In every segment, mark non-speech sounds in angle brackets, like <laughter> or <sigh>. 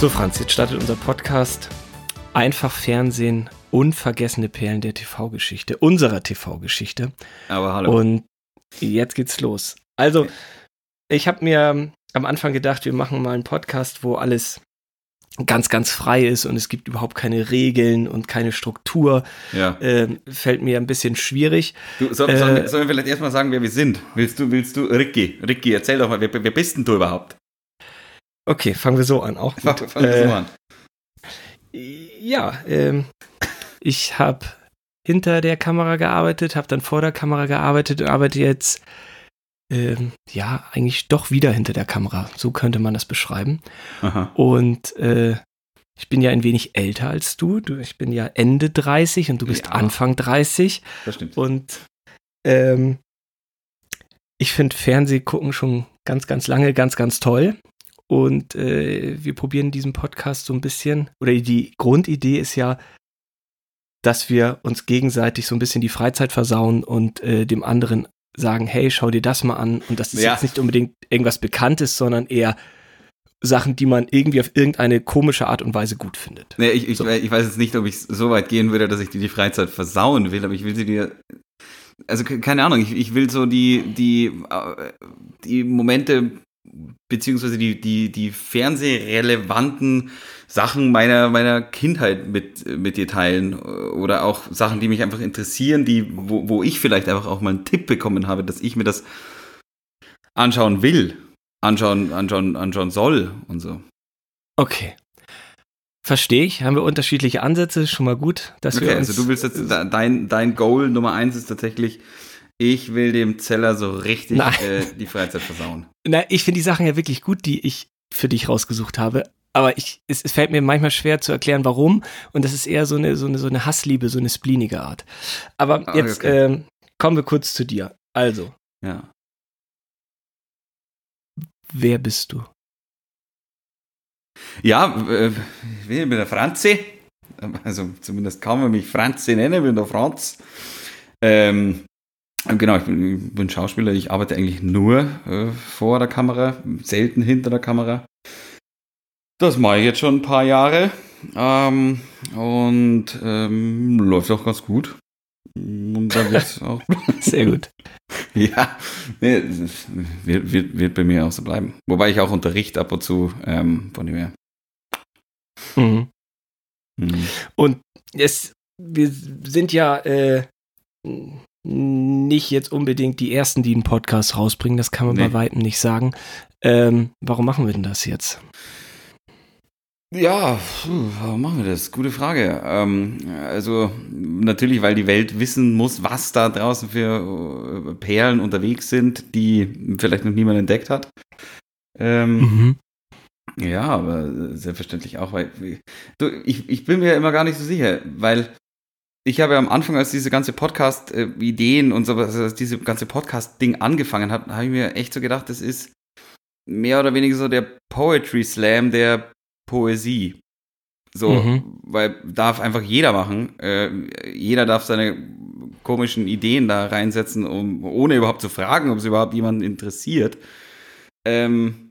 So, Franz, jetzt startet unser Podcast Einfach Fernsehen, unvergessene Perlen der TV-Geschichte, unserer TV-Geschichte. Aber hallo. Und jetzt geht's los. Also, ich habe mir am Anfang gedacht, wir machen mal einen Podcast, wo alles ganz, ganz frei ist und es gibt überhaupt keine Regeln und keine Struktur. ja. Äh, fällt mir ein bisschen schwierig. Du, soll, äh, sollen, wir, sollen wir vielleicht erstmal sagen, wer wir sind? Willst du, willst du, Ricky, Ricky, erzähl doch mal, wer, wer bist denn du überhaupt? Okay, fangen wir so an. Auch gut. Fang, fang äh, so an. Ja, ähm, ich habe hinter der Kamera gearbeitet, habe dann vor der Kamera gearbeitet und arbeite jetzt ähm, ja eigentlich doch wieder hinter der Kamera. So könnte man das beschreiben. Aha. Und äh, ich bin ja ein wenig älter als du. du. Ich bin ja Ende 30 und du bist Ja. Anfang 30. Das stimmt. Und ähm, ich finde Fernsehgucken schon ganz, ganz lange ganz, ganz toll. Und äh, wir probieren diesen Podcast so ein bisschen, oder die Grundidee ist ja, dass wir uns gegenseitig so ein bisschen die Freizeit versauen und äh, dem anderen sagen, hey, schau dir das mal an. Und das ist Ja. jetzt nicht unbedingt irgendwas Bekanntes, sondern eher Sachen, die man irgendwie auf irgendeine komische Art und Weise gut findet. Nee, ich, ich, So. ich weiß jetzt nicht, ob ich so weit gehen würde, dass ich dir die Freizeit versauen will, aber ich will sie dir. Also ke- keine Ahnung, ich, ich will so die, die, äh, die Momente beziehungsweise die, die, die fernsehrelevanten Sachen meiner, meiner Kindheit mit, mit dir teilen oder auch Sachen, die mich einfach interessieren, die, wo, wo ich vielleicht einfach auch mal einen Tipp bekommen habe, dass ich mir das anschauen will, anschauen, anschauen, anschauen soll und so. Okay. Verstehe ich. Haben wir unterschiedliche Ansätze, schon mal gut, dass Okay, wir uns also du willst jetzt, de- dein, dein Goal Nummer eins ist tatsächlich, ich will dem Zeller so richtig äh, die Freizeit versauen. Na, ich finde die Sachen ja wirklich gut, die ich für dich rausgesucht habe. Aber ich, es, es fällt mir manchmal schwer zu erklären, warum. Und das ist eher so eine, so eine, so eine Hassliebe, so eine splinige Art. Aber Ah, jetzt okay. ähm, kommen wir kurz zu dir. Also, Ja. wer bist du? Ja, äh, ich bin der Franzi. Also zumindest kann man mich Franzi nennen, ich bin der Franz. Ähm, genau, ich bin, bin Schauspieler, ich arbeite eigentlich nur äh, vor der Kamera, selten hinter der Kamera. Das mache ich jetzt schon ein paar Jahre. Ähm, und ähm, läuft auch ganz gut. Und da wird's <laughs> auch Sehr gut. <laughs> Ja, nee, wird, wird, wird bei mir auch so bleiben. Wobei ich auch unterrichte ab und zu, ähm, von dem her. Mhm. Hm. Und es, wir sind ja äh, nicht jetzt unbedingt die Ersten, die einen Podcast rausbringen. Das kann man Nee. bei Weitem nicht sagen. Ähm, warum machen wir denn das jetzt? Ja, warum machen wir das? Gute Frage. Ähm, also natürlich, weil die Welt wissen muss, was da draußen für äh, Perlen unterwegs sind, die vielleicht noch niemand entdeckt hat. Ähm, Mhm. Ja, aber selbstverständlich auch, weil du, ich, ich bin mir immer gar nicht so sicher, weil ich habe ja am Anfang, als diese ganze Podcast-Ideen und so, also als diese ganze Podcast-Ding angefangen hat, habe ich mir echt so gedacht, das ist mehr oder weniger so der Poetry Slam der Poesie. So, Mhm. weil darf einfach jeder machen. Äh, jeder darf seine komischen Ideen da reinsetzen, um, ohne überhaupt zu fragen, ob es überhaupt jemanden interessiert. Ähm,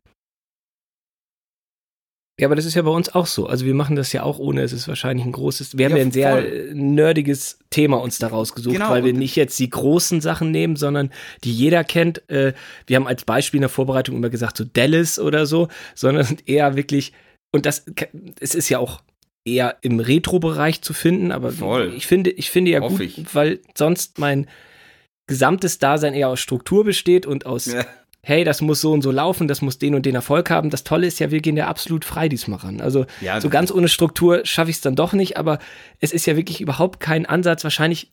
Ja, aber das ist ja bei uns auch so. Also wir machen das ja auch ohne, es ist wahrscheinlich ein großes, wir haben Ja, ja ein sehr voll. nerdiges Thema uns da rausgesucht, Genau, weil wir nicht jetzt die großen Sachen nehmen, sondern die jeder kennt. Äh, wir haben als Beispiel in der Vorbereitung immer gesagt, so Dallas oder so, sondern <laughs> eher wirklich, und das, es ist ja auch eher im Retro-Bereich zu finden, aber Voll. ich finde, ich finde ja Hoffe gut, ich. weil sonst mein gesamtes Dasein eher aus Struktur besteht und aus ja. Hey, das muss so und so laufen, das muss den und den Erfolg haben. Das Tolle ist ja, wir gehen ja absolut frei diesmal ran. Also Ja, so ganz ohne Struktur schaffe ich es dann doch nicht, aber es ist ja wirklich überhaupt kein Ansatz. Wahrscheinlich,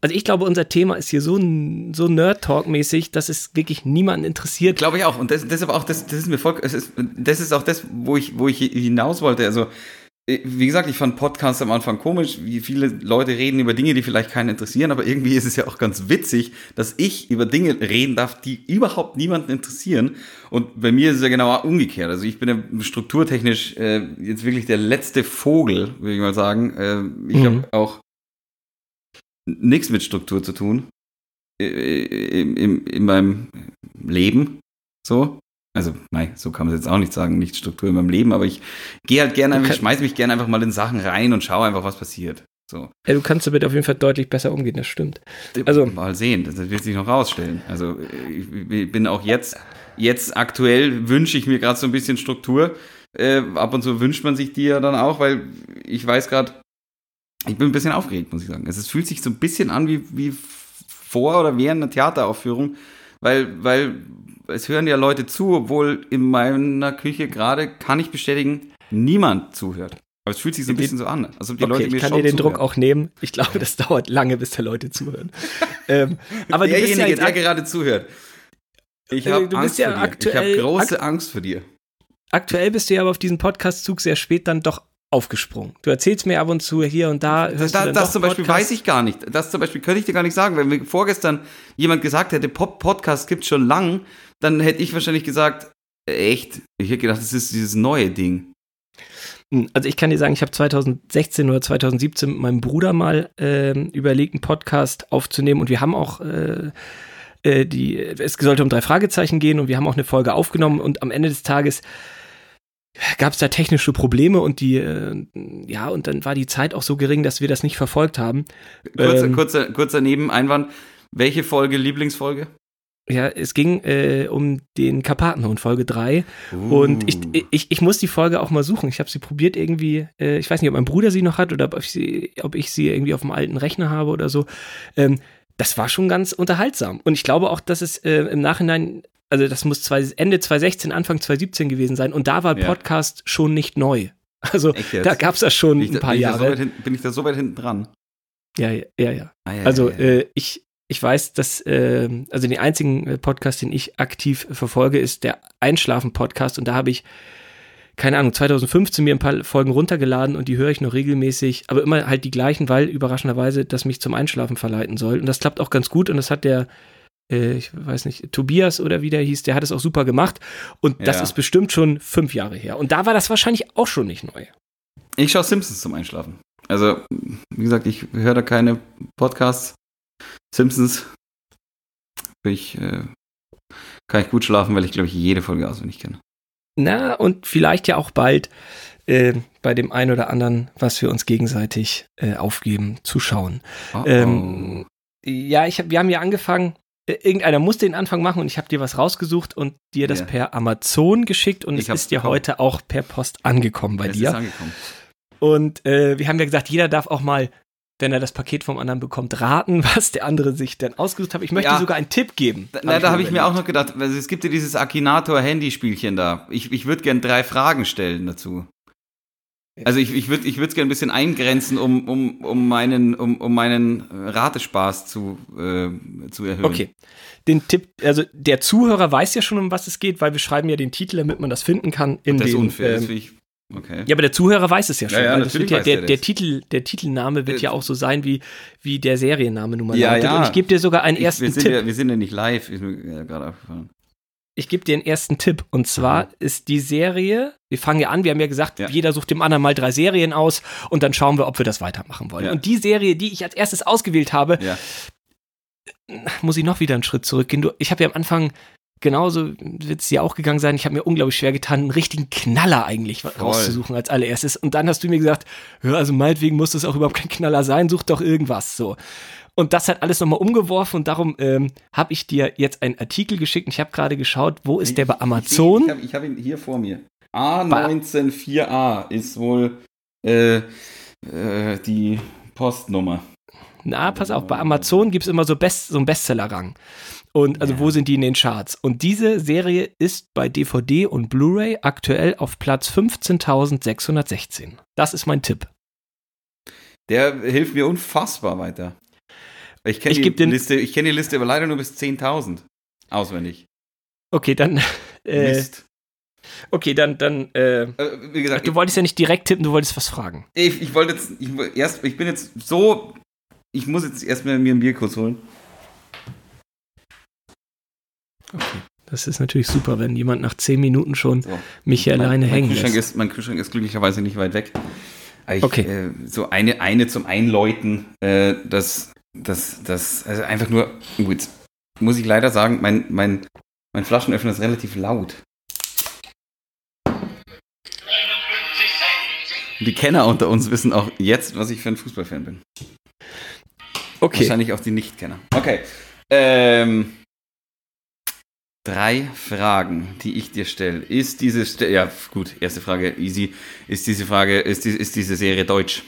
also ich glaube, unser Thema ist hier so, so Nerd-Talk-mäßig, dass es wirklich niemanden interessiert. Glaube ich auch. Und das, deshalb auch, das, das ist mir voll, ist, das ist auch das, wo ich, wo ich hinaus wollte. Also, wie gesagt, ich fand Podcasts am Anfang komisch, wie viele Leute reden über Dinge, die vielleicht keinen interessieren, aber irgendwie ist es ja auch ganz witzig, dass ich über Dinge reden darf, die überhaupt niemanden interessieren. Und bei mir ist es ja genau umgekehrt. Also ich bin ja strukturtechnisch äh, jetzt wirklich der letzte Vogel, würde ich mal sagen. Äh, ich Mhm. habe auch nichts mit Struktur zu tun äh, im, im, in meinem Leben. So. Also, nein, so kann man es jetzt auch nicht sagen, nicht Struktur in meinem Leben, aber ich gehe halt gerne, ich schmeiße mich gerne einfach mal in Sachen rein und schaue einfach, was passiert. So. Ja, du kannst damit auf jeden Fall deutlich besser umgehen, das stimmt. Also, mal sehen, das wird sich noch rausstellen. Also, ich bin auch jetzt, jetzt aktuell wünsche ich mir gerade so ein bisschen Struktur. Äh, ab und zu wünscht man sich die ja dann auch, weil ich weiß gerade, ich bin ein bisschen aufgeregt, muss ich sagen. Also, es fühlt sich so ein bisschen an wie, wie vor oder während einer Theateraufführung, weil, weil es hören ja Leute zu, obwohl in meiner Küche gerade, kann ich bestätigen, niemand zuhört. Aber es fühlt sich so ein bisschen so an. Also die okay, Leute mir ich kann dir den zuhören. Druck auch nehmen. Ich glaube, das dauert lange, bis da Leute zuhören. <laughs> ähm, aber Derjenige, ja der gerade zuhört. Ich habe äh, Angst ja vor dir. Ich habe große Angst vor dir. Aktuell bist du ja aber auf diesen Podcast-Zug sehr spät dann doch aufgesprungen. Du erzählst mir ab und zu hier und da. Das, das, das zum Beispiel Podcast? weiß ich gar nicht. Das zum Beispiel könnte ich dir gar nicht sagen. Wenn mir vorgestern jemand gesagt hätte, Pop Podcast gibt schon lang, dann hätte ich wahrscheinlich gesagt, echt? Ich hätte gedacht, das ist dieses neue Ding. Hm, also ich kann dir sagen, ich habe 2016 oder 2017 mit meinem Bruder mal äh, überlegt, einen Podcast aufzunehmen und wir haben auch äh, äh, die, es sollte um drei Fragezeichen gehen und wir haben auch eine Folge aufgenommen und am Ende des Tages gab es da technische Probleme und die, äh, ja, und dann war die Zeit auch so gering, dass wir das nicht verfolgt haben. Kurzer, ähm, kurzer, kurzer Nebeneinwand. Welche Folge, Lieblingsfolge? Ja, es ging äh, um den Karpatenhund, Folge 3. Uh. Und ich, ich, ich muss die Folge auch mal suchen. Ich habe sie probiert irgendwie, äh, ich weiß nicht, ob mein Bruder sie noch hat oder ob ich sie, ob ich sie irgendwie auf dem alten Rechner habe oder so. Ähm, das war schon ganz unterhaltsam. Und ich glaube auch, dass es äh, im Nachhinein also das muss zwei, Ende 2016, Anfang 2017 gewesen sein. Und da war ja. Podcast schon nicht neu. Also da gab es das schon bin ein paar Jahre. So hin, bin ich da so weit hinten dran? Ja, ja, ja. Ah, ja also ja, äh, ich, ich weiß, dass, äh, also den einzigen äh, Podcast, den ich aktiv verfolge, ist der Einschlafen-Podcast. Und da habe ich, keine Ahnung, 2015 mir ein paar Folgen runtergeladen und die höre ich noch regelmäßig, aber immer halt die gleichen, weil überraschenderweise das mich zum Einschlafen verleiten soll. Und das klappt auch ganz gut und das hat der äh, ich weiß nicht, Tobias oder wie der hieß, der hat es auch super gemacht. Und das ja. ist bestimmt schon fünf Jahre her. Und da war das wahrscheinlich auch schon nicht neu. Ich schaue Simpsons zum Einschlafen. Also, wie gesagt, ich höre da keine Podcasts. Simpsons ich, äh, kann ich gut schlafen, weil ich, glaube ich, jede Folge auswendig kenne. Na, und vielleicht ja auch bald äh, bei dem einen oder anderen, was wir uns gegenseitig äh, aufgeben, zu schauen. Oh oh. Ähm, ja, ich hab, wir haben ja angefangen, äh, irgendeiner muss den Anfang machen und ich habe dir was rausgesucht und dir das ja. per Amazon geschickt und ich es ist dir bekommen. heute auch per Post angekommen bei es dir. Ist angekommen. Und äh, wir haben ja gesagt, jeder darf auch mal, wenn er das Paket vom anderen bekommt, raten, <laughs> was der andere sich denn ausgesucht hat. Ich möchte ja. sogar einen Tipp geben. Da, na, da habe ich mir auch noch gedacht, also es gibt ja dieses Akinator-Handyspielchen da. Ich, ich würde gerne drei Fragen stellen dazu. Also ich, ich würde ich es gerne ein bisschen eingrenzen, um, um, um, meinen, um, um meinen Ratespaß zu, äh, zu erhöhen. Okay. Den Tipp, also der Zuhörer weiß ja schon, um was es geht, weil wir schreiben ja den Titel, damit man das finden kann. In das ist unfair, ähm, das ich Okay. Ja, aber der Zuhörer weiß es ja schon. Ja, ja, natürlich ja, der, der, Titel, der Titelname wird äh, ja auch so sein, wie, wie der Serienname nun mal ja, lautet. Ja. Und ich gebe dir sogar einen ich, ersten wir Tipp. Ja, wir sind ja nicht live, ist mir gerade aufgefallen ich gebe dir einen ersten Tipp. Und zwar mhm. ist die Serie, wir fangen ja an, wir haben ja gesagt, jeder sucht dem anderen mal drei Serien aus und dann schauen wir, ob wir das weitermachen wollen. Und die Serie, die ich als erstes ausgewählt habe, muss ich noch wieder einen Schritt zurückgehen. Du, ich habe ja am Anfang genauso wird es dir auch gegangen sein. Ich habe mir unglaublich schwer getan, einen richtigen Knaller eigentlich Voll. rauszusuchen als allererstes. Und dann hast du mir gesagt, ja, also meinetwegen muss das auch überhaupt kein Knaller sein, such doch irgendwas so. Und das hat alles nochmal umgeworfen und darum ähm, habe ich dir jetzt einen Artikel geschickt. Und ich habe gerade geschaut, wo ist der bei Amazon? Ich, ich, ich habe hab ihn hier vor mir. A194A ist wohl äh, äh, die Postnummer. Na, pass auf, bei Amazon gibt es immer so, Best, so einen Bestseller-Rang. Und also ja. wo sind die in den Charts? Und diese Serie ist bei DVD und Blu-ray aktuell auf Platz 15.616. Das ist mein Tipp. Der hilft mir unfassbar weiter. Ich kenne die, Liste, kenn die Liste aber leider nur bis 10.000 auswendig. Okay, dann. Äh, Mist. Okay, dann, dann, äh, äh, wie gesagt, du wolltest ja nicht direkt tippen, du wolltest was fragen. Ich, ich wollte jetzt, ich, erst, ich bin jetzt so, ich muss jetzt erstmal mir ein Bier kurz holen. Das ist natürlich super, wenn jemand nach zehn Minuten schon so. mich hier mein, alleine mein hängen Kühlschrank lässt. Ist, mein Kühlschrank ist glücklicherweise nicht weit weg. Ich, okay. Äh, so eine, eine zum Einläuten, äh, das, das, das, also einfach nur, gut, muss ich leider sagen, mein, mein, mein Flaschenöffner ist relativ laut. Die Kenner unter uns wissen auch jetzt, was ich für ein Fußballfan bin. Okay. Wahrscheinlich auch die Nicht-Kenner. Okay. Ähm, drei Fragen, die ich dir stelle. Ist diese, Ste ja gut, erste Frage, easy. Ist diese Frage, ist, die, ist diese Serie deutsch?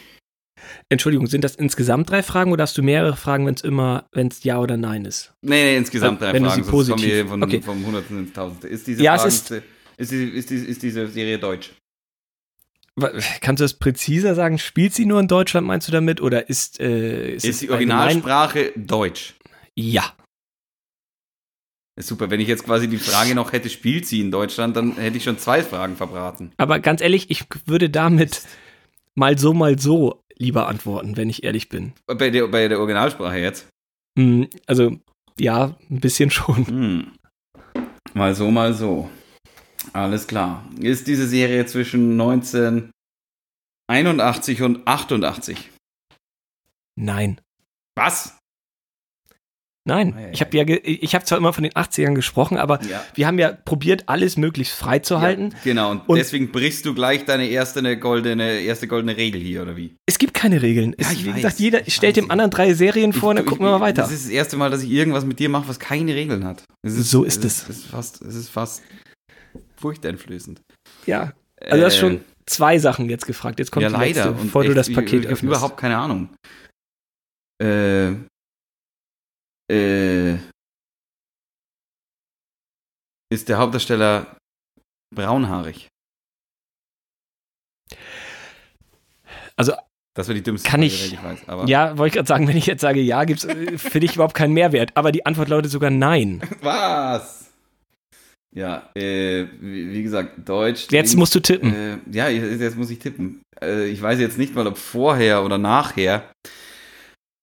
Entschuldigung, sind das insgesamt drei Fragen oder hast du mehrere Fragen, wenn es immer, wenn es ja oder nein ist? Nee, nee, insgesamt drei Wenn du Fragen. sie kommen wir positiv- von, okay. vom Hundertsten ins Tausendste. Ist diese, Ja, Fragen, ist- ist, die, ist, die, ist diese Serie deutsch? Kannst du das präziser sagen? Spielt sie nur in Deutschland, meinst du damit? Oder ist, äh, Ist, es die Originalsprache deutsch? Ja. Ist super. Wenn ich jetzt quasi die Frage noch hätte, spielt sie in Deutschland, dann hätte ich schon zwei Fragen verbraten. Aber ganz ehrlich, ich würde damit mal so, mal so lieber antworten, wenn ich ehrlich bin. Bei der, bei der Originalsprache jetzt? Hm, also, ja, ein bisschen schon. Hm. Mal so, mal so. Alles klar. Ist diese Serie zwischen 1981 und 88? Nein. Was? Nein. Ja, Ich habe ja, ich habe zwar immer von den 80ern gesprochen, aber Ja. wir haben ja probiert, alles möglichst frei zu halten. Ja, genau, und, Und- deswegen brichst du gleich deine erste goldene, erste goldene Regel hier, oder wie? Es gibt keine Regeln. Ja, Es, ich wie weiß, gesagt, jeder ich stellt weiß. dem anderen drei Serien vor und dann Ich- gucken wir mal weiter. Das ist das erste Mal, dass ich irgendwas mit dir mache, was keine Regeln hat. Es So ist es. es. Es ist fast, es ist fast furchteinflößend. Ja. Also du hast Äh, schon zwei Sachen jetzt gefragt. Jetzt kommt ja, die leider. letzte, bevor du echt, das ich- Paket ich, ich habe öffnest. überhaupt keine Ahnung. Äh, äh, ist der Hauptdarsteller braunhaarig? Also, Das war die dümmste Kann Frage, ich- ich weiß. Aber ja, wollte ich gerade sagen, wenn ich jetzt sage ja, gibt es für dich überhaupt keinen Mehrwert. Aber die Antwort lautet sogar nein. <laughs> Was? Ja, äh, wie, wie gesagt, Deutsch. Jetzt Dings, musst du tippen. Äh, ja, jetzt jetzt muss ich tippen. Äh, ich weiß jetzt nicht mal, ob vorher oder nachher.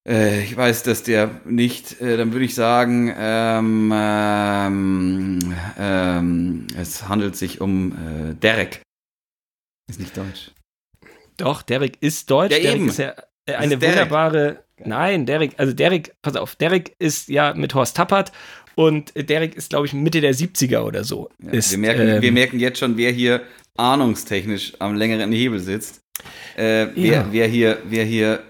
Äh, ich weiß, dass der nicht, äh, dann würde ich sagen, ähm, ähm, ähm, es handelt sich um äh, Derek. Ist nicht deutsch. Doch, Derek ist deutsch. Ja, Derek eben. ist ja äh, eine Derek. wunderbare. Nein, Derek, also Derek, pass auf, Derek ist ja mit Horst Tappert und Derek ist, glaube ich, Mitte der 70er oder so. Ja, ist, wir, merken, ähm, wir merken jetzt schon, wer hier ahnungstechnisch am längeren Hebel sitzt. Äh, wer, Ja. wer hier, wer hier,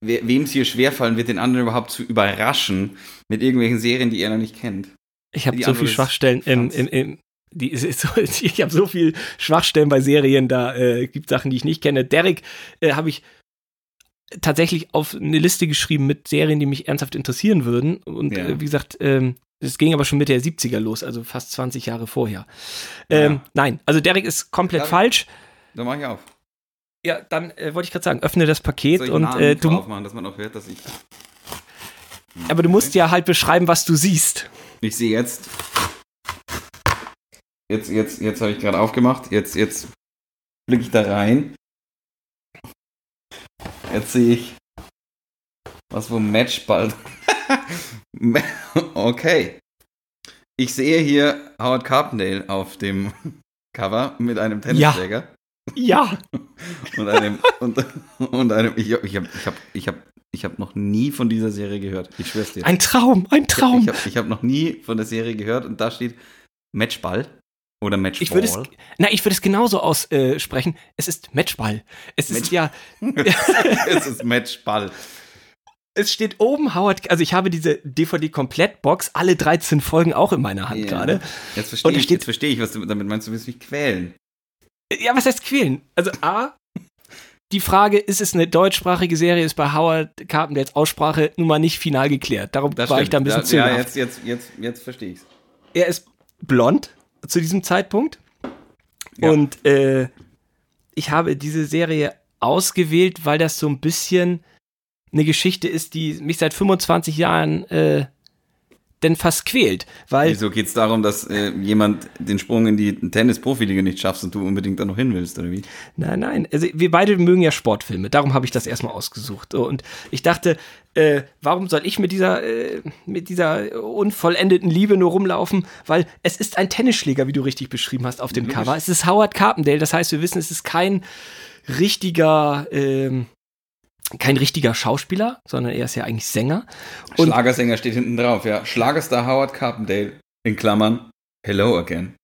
wer, wem es hier schwerfallen wird, den anderen überhaupt zu überraschen mit irgendwelchen Serien, die er noch nicht kennt. Ich habe so Antwort viel ist Schwachstellen im, im, im die, so, <laughs> ich habe so viel Schwachstellen bei Serien, da äh, gibt Sachen, die ich nicht kenne. Derek äh, habe ich tatsächlich auf eine Liste geschrieben mit Serien, die mich ernsthaft interessieren würden. Und Ja. äh, wie gesagt, ähm, es ging aber schon Mitte der 70er los, also fast 20 Jahre vorher. Ähm, Ja. Nein, also Derek ist komplett ich- falsch. Da mache ich auf. Ja, dann äh, wollte ich gerade sagen, öffne das Paket Soll ich und äh, Namen du, drauf machen, dass man auch hört, dass ich. aber du musst ja halt beschreiben, was du siehst. Ich sehe jetzt. Jetzt, jetzt, jetzt habe ich gerade aufgemacht. Jetzt, jetzt blicke ich da rein. Jetzt sehe ich was vom Matchball. <laughs> okay. Ich sehe hier Howard Carpendale auf dem <laughs> Cover mit einem Tennisschläger Ja, und einem und, und einem ich habe ich habe ich habe ich habe ich habe noch nie von dieser Serie gehört. Ich schwör's dir. ein Traum, ein Traum. Ich habe ich hab noch nie von der Serie gehört und da steht Matchball oder Matchball. Ich würde es, na, ich würde es genauso aussprechen. Es ist Matchball. Es ist Match- ja, <laughs> es ist Matchball. es steht oben Howard, also ich habe diese DVD-Komplettbox, alle 13 Folgen auch in meiner Hand Ja. gerade. Jetzt verstehe ich, verstehe ich, was du damit meinst. Du willst mich quälen. Ja, was heißt quälen? Also A, die Frage, ist es eine deutschsprachige Serie, ist bei Howard Carpendales Aussprache nun mal nicht final geklärt. Darum Das war ich da ein bisschen Da- Ja, jetzt, jetzt, jetzt, jetzt verstehe ich's. Er ist blond zu diesem Zeitpunkt. Ja. Und äh, ich habe diese Serie ausgewählt, weil das so ein bisschen eine Geschichte ist, die mich seit 25 Jahren äh, denn fast quält. Weil Wieso geht's darum, dass äh, jemand den Sprung in die Tennis-Profiliga nicht schaffst und du unbedingt da noch hin willst, oder wie? Nein, nein. Also wir beide mögen ja Sportfilme. Darum habe ich das erstmal ausgesucht. Und ich dachte, äh, warum soll ich mit dieser, äh, mit dieser unvollendeten Liebe nur rumlaufen? Weil es ist ein Tennisschläger, wie du richtig beschrieben hast auf dem. Cover. Es ist Howard Carpendale. Das heißt, wir wissen, es ist kein richtiger, ähm, kein richtiger Schauspieler, sondern er ist ja eigentlich Sänger. Und- Schlagersänger steht hinten drauf, ja. Schlagerstar Howard Carpendale, in Klammern, Hello Again.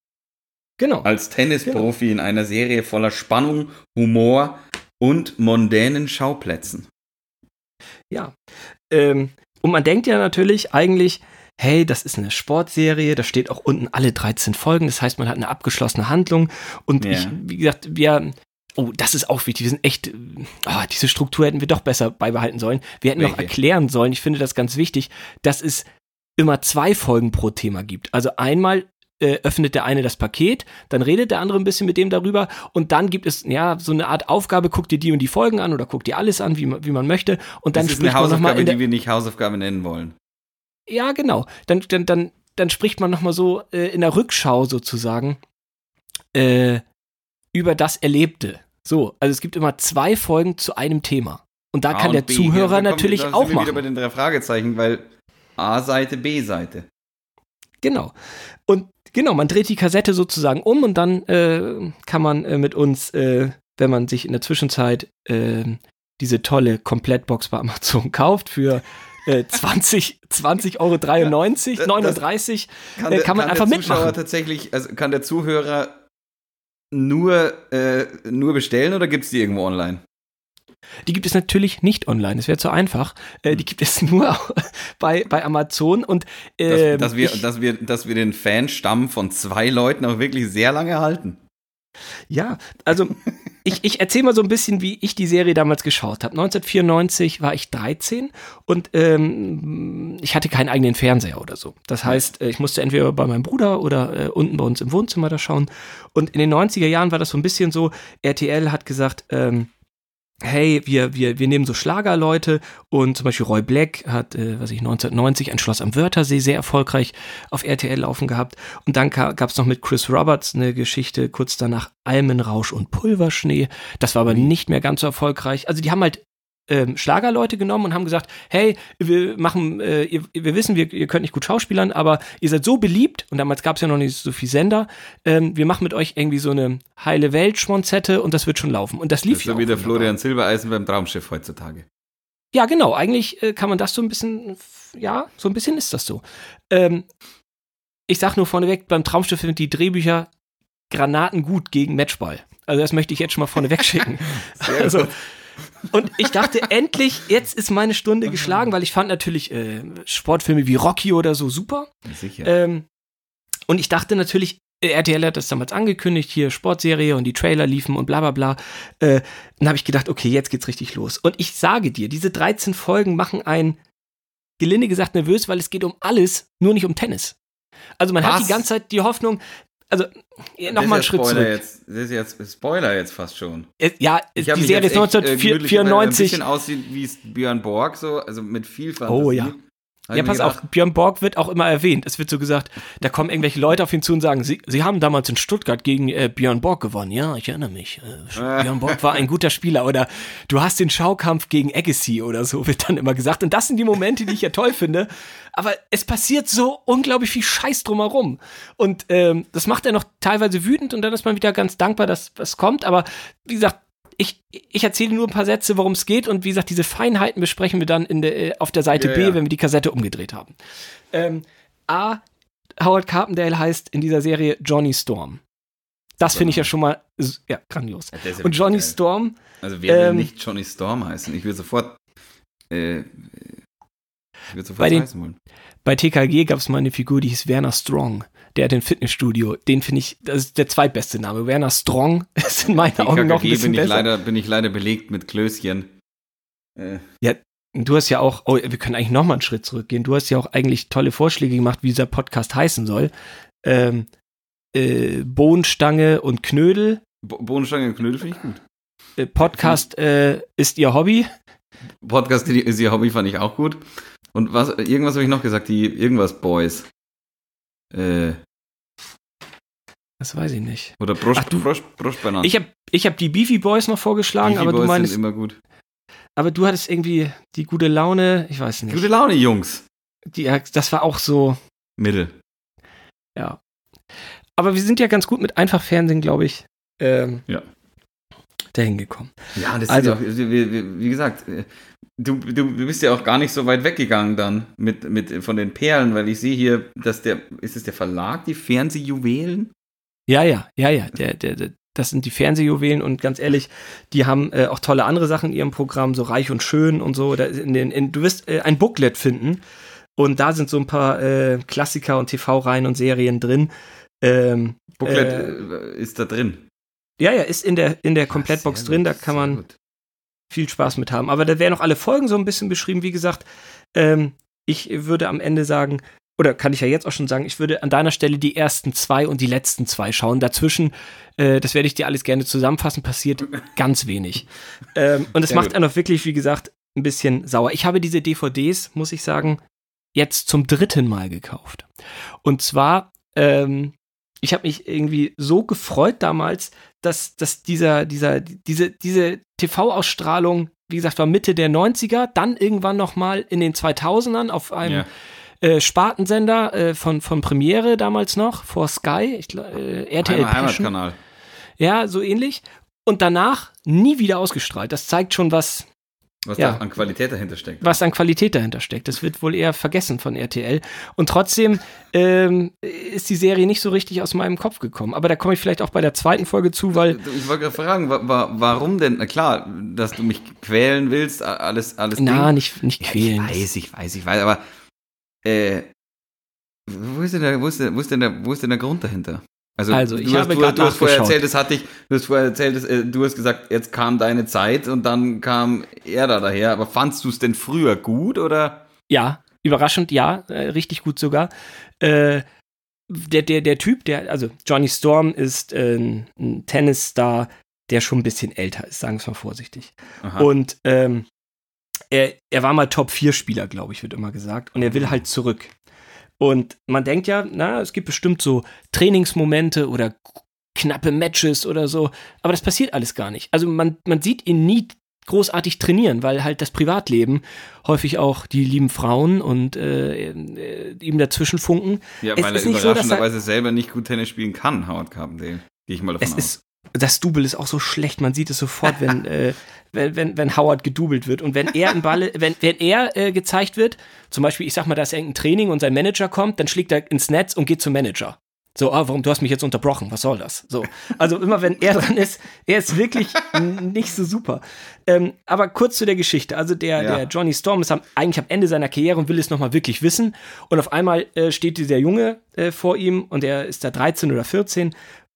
Genau. Als Tennisprofi in einer Serie voller Spannung, Humor und mondänen Schauplätzen. Ja. Ähm, und man denkt ja natürlich eigentlich, hey, das ist eine Sportserie, da steht auch unten alle 13 Folgen, das heißt, man hat eine abgeschlossene Handlung. Und Ja. ich, wie gesagt, wir, oh, das ist auch wichtig, wir sind echt, oh, diese Struktur hätten wir doch besser beibehalten sollen. Wir hätten noch Welche? erklären sollen, ich finde das ganz wichtig, dass es immer zwei Folgen pro Thema gibt. Also einmal äh, öffnet der eine das Paket, dann redet der andere ein bisschen mit dem darüber und dann gibt es ja so eine Art Aufgabe, guck dir die und die Folgen an oder guck dir alles an, wie man, wie man möchte und dann das ist eine spricht man nochmal Hausaufgabe, der, die wir nicht Hausaufgabe nennen wollen. ja, genau. Dann, dann, dann, dann spricht man nochmal so äh, in der Rückschau sozusagen äh, über das Erlebte. So, also es gibt immer zwei Folgen zu einem Thema. Und da A kann und der B. Zuhörer Ja, da kommen- natürlich da sind auch wir wieder bei machen. den drei Fragezeichen, weil A-Seite, B-Seite. Genau. Und genau, man dreht die Kassette sozusagen um und dann äh, kann man äh, mit uns, äh, wenn man sich in der Zwischenzeit äh, diese tolle Komplettbox bei Amazon <laughs> kauft für äh, 20, 20,93 Euro, das- 39, Äh, kann man einfach der Zuschauer mitmachen. tatsächlich, also kann der Zuhörer nur, äh, nur bestellen oder gibt es die irgendwo online? Die gibt es natürlich nicht online, das wäre zu einfach. Äh, die gibt es <laughs> nur bei, bei Amazon und Dass, ähm, dass, wir, ich, dass, wir, dass wir den Fanstamm von zwei Leuten auch wirklich sehr lange halten. Ja, also ich, ich erzähle mal so ein bisschen, wie ich die Serie damals geschaut habe. 1994 war ich 13 und ähm, ich hatte keinen eigenen Fernseher oder so. Das heißt, äh, ich musste entweder bei meinem Bruder oder äh, unten bei uns im Wohnzimmer da schauen. Und in den 90er Jahren war das so ein bisschen so, RTL hat gesagt, ähm, hey, wir, wir, wir nehmen so Schlagerleute und zum Beispiel Roy Black hat, äh, was ich, 1990 ein Schloss am Wörthersee sehr erfolgreich auf RTL laufen gehabt. Und dann gab es noch mit Chris Roberts eine Geschichte, kurz danach Almenrausch und Pulverschnee. Das war aber nicht mehr ganz so erfolgreich. Also die haben halt ähm, Schlagerleute genommen und haben gesagt, hey, wir machen, äh, ihr, wir wissen, wir, ihr könnt nicht gut schauspielern, aber ihr seid so beliebt, und damals gab es ja noch nicht so viel Sender, ähm, wir machen mit euch irgendwie so eine heile Welt-Schmonzette und das wird schon laufen. Und das lief ja so wie der. Florian Silbereisen beim Traumschiff heutzutage. Ja, genau. Eigentlich äh, kann man das so ein bisschen, ja, so ein bisschen ist das so. Ähm, ich sag nur vorneweg, beim Traumschiff sind die Drehbücher Granaten gut gegen Matchball. Also das möchte ich jetzt schon mal vorneweg schicken. <laughs> also, und ich dachte, endlich, jetzt ist meine Stunde geschlagen, weil ich fand natürlich äh, Sportfilme wie Rocky oder so super. Sicher. Ähm, und ich dachte natürlich, äh, RTL hat das damals angekündigt, hier Sportserie und die Trailer liefen und bla bla bla. Äh, dann habe ich gedacht, okay, jetzt geht's richtig los. Und ich sage dir, diese 13 Folgen machen einen, gelinde gesagt, nervös, weil es geht um alles, nur nicht um Tennis. Also man hat Was? die ganze Zeit die Hoffnung, also nochmal einen Schritt Spoiler zurück. Jetzt, das ist jetzt Spoiler jetzt fast schon. Ja, Ich die Serie ist echt, äh, gemütlich, weil Ein 1994. bisschen aussieht wie Björn Borg, so, also mit viel Fantasie. Oh ja. Ja, pass auf, gedacht, Björn Borg wird auch immer erwähnt. Es wird so gesagt, da kommen irgendwelche Leute auf ihn zu und sagen, sie, sie haben damals in Stuttgart gegen äh, Björn Borg gewonnen. Ja, ich erinnere mich. Äh, Björn Borg war ein guter Spieler. Oder du hast den Schaukampf gegen Agassi oder so, wird dann immer gesagt. Und das sind die Momente, die ich ja toll finde. Aber es passiert so unglaublich viel Scheiß drumherum. Und ähm, das macht er noch teilweise wütend und dann ist man wieder ganz dankbar, dass was kommt. Aber wie gesagt, ich, ich erzähle nur ein paar Sätze, worum es geht und wie gesagt, diese Feinheiten besprechen wir dann in der, äh, auf der Seite Ja, B, ja. wenn wir die Kassette umgedreht haben. Ähm, A. Howard Carpendale heißt in dieser Serie Johnny Storm. Das finde ich ja schon mal ja, grandios. Ja, ja Und Johnny geil. Storm, Also wer will ähm, nicht Johnny Storm heißen? Ich will sofort. Äh, ich will sofort Bei den- heißen wollen. bei TKG gab es mal eine Figur, die hieß Werner Strong. Der hat ein Fitnessstudio. Den finde ich, das ist der zweitbeste Name. Werner Strong <laughs> ist in meinen Augen noch ein bisschen bin ich, besser. leider, bin ich leider belegt mit Klößchen. Äh, Du hast ja auch, oh, wir können eigentlich noch mal einen Schritt zurückgehen. Du hast ja auch eigentlich tolle Vorschläge gemacht, wie dieser Podcast heißen soll. Ähm, äh, Bohnenstange und Knödel. Bo- Bohnenstange und Knödel finde ich gut. Äh, Podcast äh, ist ihr Hobby. Podcast die- ist ihr Hobby, fand ich auch gut. Und was, irgendwas habe ich noch gesagt, die irgendwas Boys. Äh, Das weiß ich nicht. oder Brust, Ach, du- Brust, Brustbananen. Ich habe ich hab die Beefy Boys noch vorgeschlagen, Beefy aber du Boys meinst, sind immer gut. aber du hattest irgendwie die gute Laune. Ich weiß nicht. Gute Laune, Jungs. Die, das war auch so, Mittel. ja. Aber wir sind ja ganz gut mit einfach Fernsehen, glaube ich, ähm, Ja. Dahin gekommen. Ja, das Also- ist ja auch, wie, wie, gesagt, äh, du, du, du bist ja auch gar nicht so weit weggegangen dann mit, mit von den Perlen, weil ich sehe hier, dass der, ist es der Verlag, die Fernsehjuwelen? Ja, ja, ja, ja. Der, der, der, das sind die Fernsehjuwelen und ganz ehrlich, die haben äh, auch tolle andere Sachen in ihrem Programm, so reich und schön und so. Da in den, in, du wirst äh, ein Booklet finden und da sind so ein paar äh, Klassiker und TV-Reihen und Serien drin. Ähm, Booklet äh, ist da drin. Ja, ja, ist in der, in der Komplettbox Ach, drin, da kann man viel Spaß mit haben. Aber da werden auch alle Folgen so ein bisschen beschrieben. Wie gesagt, ähm, ich würde am Ende sagen, oder kann ich ja jetzt auch schon sagen, ich würde an deiner Stelle die ersten zwei und die letzten zwei schauen. Dazwischen, äh, das werde ich dir alles gerne zusammenfassen, passiert <laughs> ganz wenig. Ähm, und es macht einen auch wirklich, wie gesagt, ein bisschen sauer. Ich habe diese DVDs, muss ich sagen, jetzt zum dritten Mal gekauft. Und zwar, ähm, ich habe mich irgendwie so gefreut damals, dass, dass dieser, dieser, diese, diese TV-Ausstrahlung, wie gesagt, war Mitte der 90er, dann irgendwann nochmal in den 2000ern auf einem ja. äh, Spartensender äh, von, von Premiere damals noch, vor Sky, ich, äh, RTL Heim Heimatkanal. Ja, so ähnlich. Und danach nie wieder ausgestrahlt. Das zeigt schon, was, was ja. da an Qualität dahinter steckt. Was an Qualität dahinter steckt. Das wird wohl eher vergessen von RTL. Und trotzdem ähm, ist die Serie nicht so richtig aus meinem Kopf gekommen. Aber da komme ich vielleicht auch bei der zweiten Folge zu, weil. Ich wollte gerade fragen, wa wa warum denn? Na klar, dass du mich quälen willst, alles, alles. Na, Ding. nicht, nicht quälen. Ja, ich weiß, ich weiß, ich weiß, aber äh, wo ist denn der, wo ist denn, wo ist denn der, wo ist denn der Grund dahinter? Also, also ich du habe hast, du, hast vorher erzählt, das hatte ich, du hast vorher erzählt, dass, äh, du hast gesagt, jetzt kam deine Zeit und dann kam er da daher. Aber fandst du es denn früher gut oder? Ja, überraschend, ja, äh, richtig gut sogar. Äh, der, der, der Typ, der, also Johnny Storm ist äh, ein Tennisstar, der schon ein bisschen älter ist, sagen wir es mal vorsichtig. Aha. Und ähm, er, er war mal Top-4-Spieler, glaube ich, wird immer gesagt. Und er will halt zurück. Und man denkt ja, na, es gibt bestimmt so Trainingsmomente oder knappe Matches oder so, aber das passiert alles gar nicht. Also man, man sieht ihn nie großartig trainieren, weil halt das Privatleben häufig auch die lieben Frauen und äh, äh, ihm dazwischen funken. Ja, weil er überraschenderweise so, selber nicht gut Tennis spielen kann, Howard Carpendale. Gehe ich mal davon es aus. Ist, das Double ist auch so schlecht, man sieht es sofort, wenn, <laughs> äh, wenn, wenn, wenn Howard gedoubelt wird. Und wenn er im Ball, wenn, wenn er äh, gezeigt wird, zum Beispiel, ich sag mal, da ist irgendein Training und sein Manager kommt, dann schlägt er ins Netz und geht zum Manager. So, ah, warum, du hast mich jetzt unterbrochen, was soll das? So, also immer wenn er dran ist, er ist wirklich <laughs> nicht so super. Ähm, aber kurz zu der Geschichte. Also der, ja. der Johnny Storm ist am, eigentlich am Ende seiner Karriere und will es nochmal wirklich wissen. Und auf einmal äh, steht dieser Junge äh, vor ihm und er ist da 13 oder 14